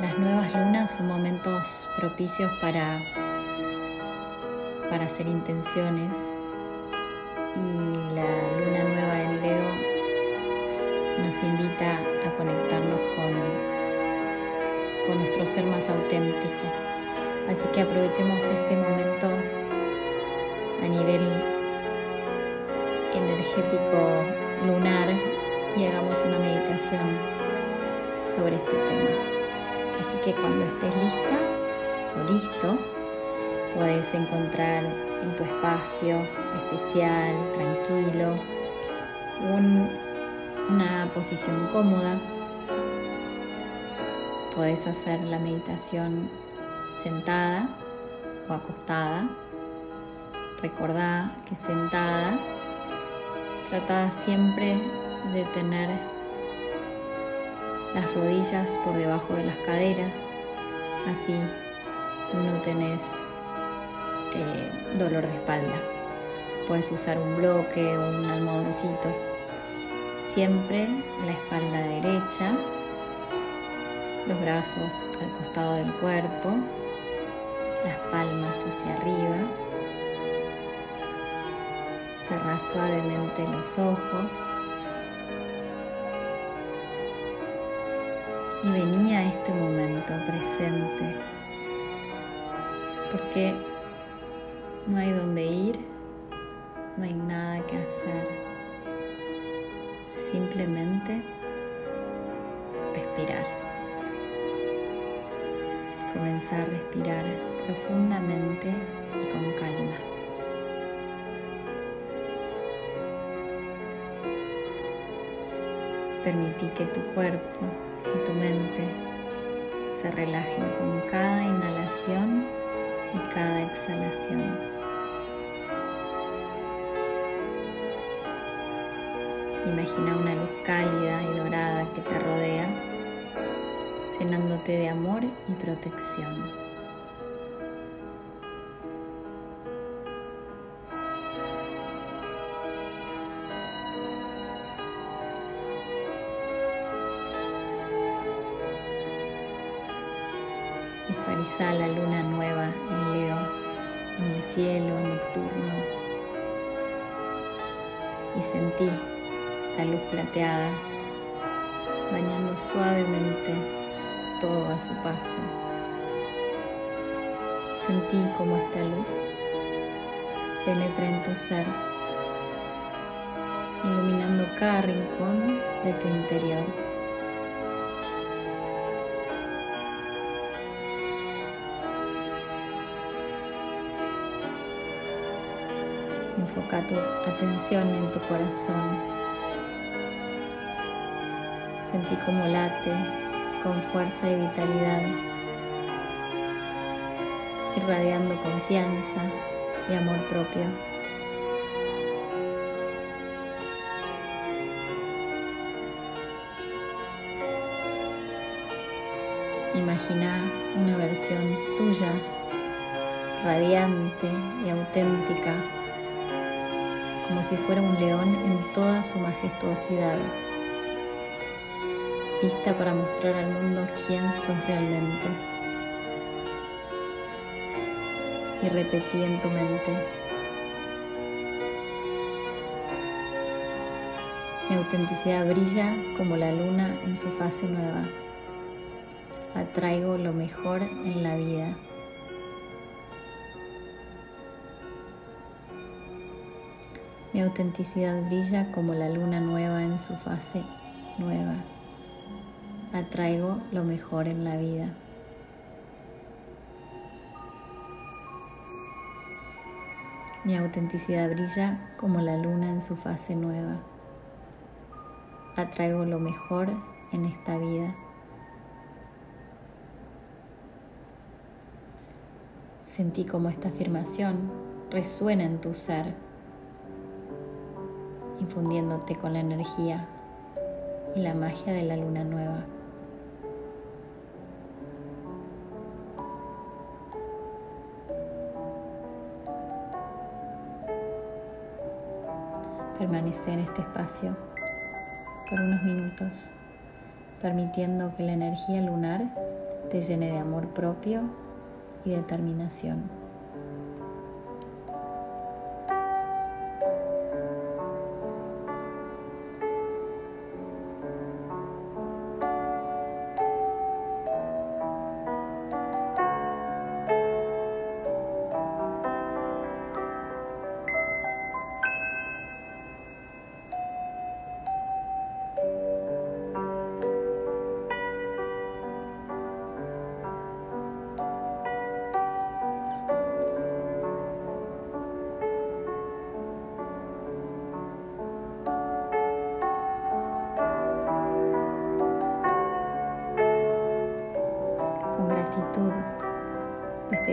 Las nuevas lunas son momentos propicios para, para hacer intenciones y la luna nueva en Leo nos invita a conectarnos con, con nuestro ser más auténtico. Así que aprovechemos este momento a nivel energético lunar y hagamos una meditación sobre este tema. Así que cuando estés lista o listo, puedes encontrar en tu espacio especial, tranquilo, una posición cómoda. Puedes hacer la meditación sentada o acostada. Recordá que sentada trata siempre de tener las rodillas por debajo de las caderas, así no tenés eh, dolor de espalda. Puedes usar un bloque un almohadoncito. Siempre la espalda derecha, los brazos al costado del cuerpo, las palmas hacia arriba. Cerra suavemente los ojos. Y venía a este momento presente, porque no hay dónde ir, no hay nada que hacer, simplemente respirar. Comenzar a respirar profundamente y con calma. Permití que tu cuerpo y tu mente se relajen con cada inhalación y cada exhalación. Imagina una luz cálida y dorada que te rodea, llenándote de amor y protección. Visualiza la luna nueva en Leo, en el cielo nocturno. Y sentí la luz plateada bañando suavemente todo a su paso. Sentí como esta luz penetra en tu ser, iluminando cada rincón de tu interior. Enfoca tu atención en tu corazón. Sentí como late con fuerza y vitalidad, irradiando confianza y amor propio. Imagina una versión tuya, radiante y auténtica como si fuera un león en toda su majestuosidad, lista para mostrar al mundo quién sos realmente. Y repetí en tu mente, mi autenticidad brilla como la luna en su fase nueva. Atraigo lo mejor en la vida. Mi autenticidad brilla como la luna nueva en su fase nueva. Atraigo lo mejor en la vida. Mi autenticidad brilla como la luna en su fase nueva. Atraigo lo mejor en esta vida. Sentí como esta afirmación resuena en tu ser infundiéndote con la energía y la magia de la luna nueva. Permanece en este espacio por unos minutos, permitiendo que la energía lunar te llene de amor propio y determinación.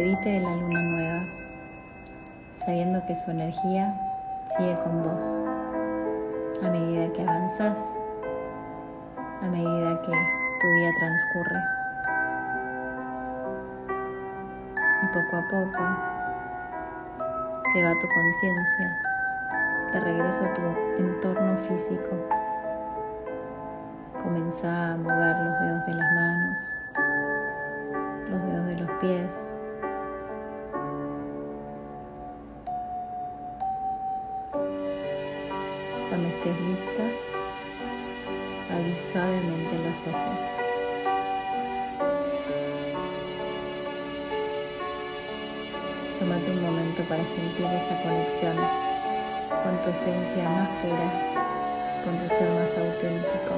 Despedite de la luna nueva, sabiendo que su energía sigue con vos a medida que avanzas, a medida que tu día transcurre. Y poco a poco lleva tu conciencia de regreso a tu entorno físico. Comenzá a mover los dedos de las manos, los dedos de los pies. Cuando estés lista, abrí suavemente los ojos. Tómate un momento para sentir esa conexión con tu esencia más pura, con tu ser más auténtico.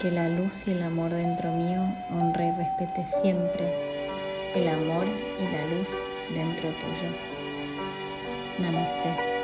que la luz y el amor dentro mío honre y respete siempre el amor y la luz dentro tuyo. नमस्ते।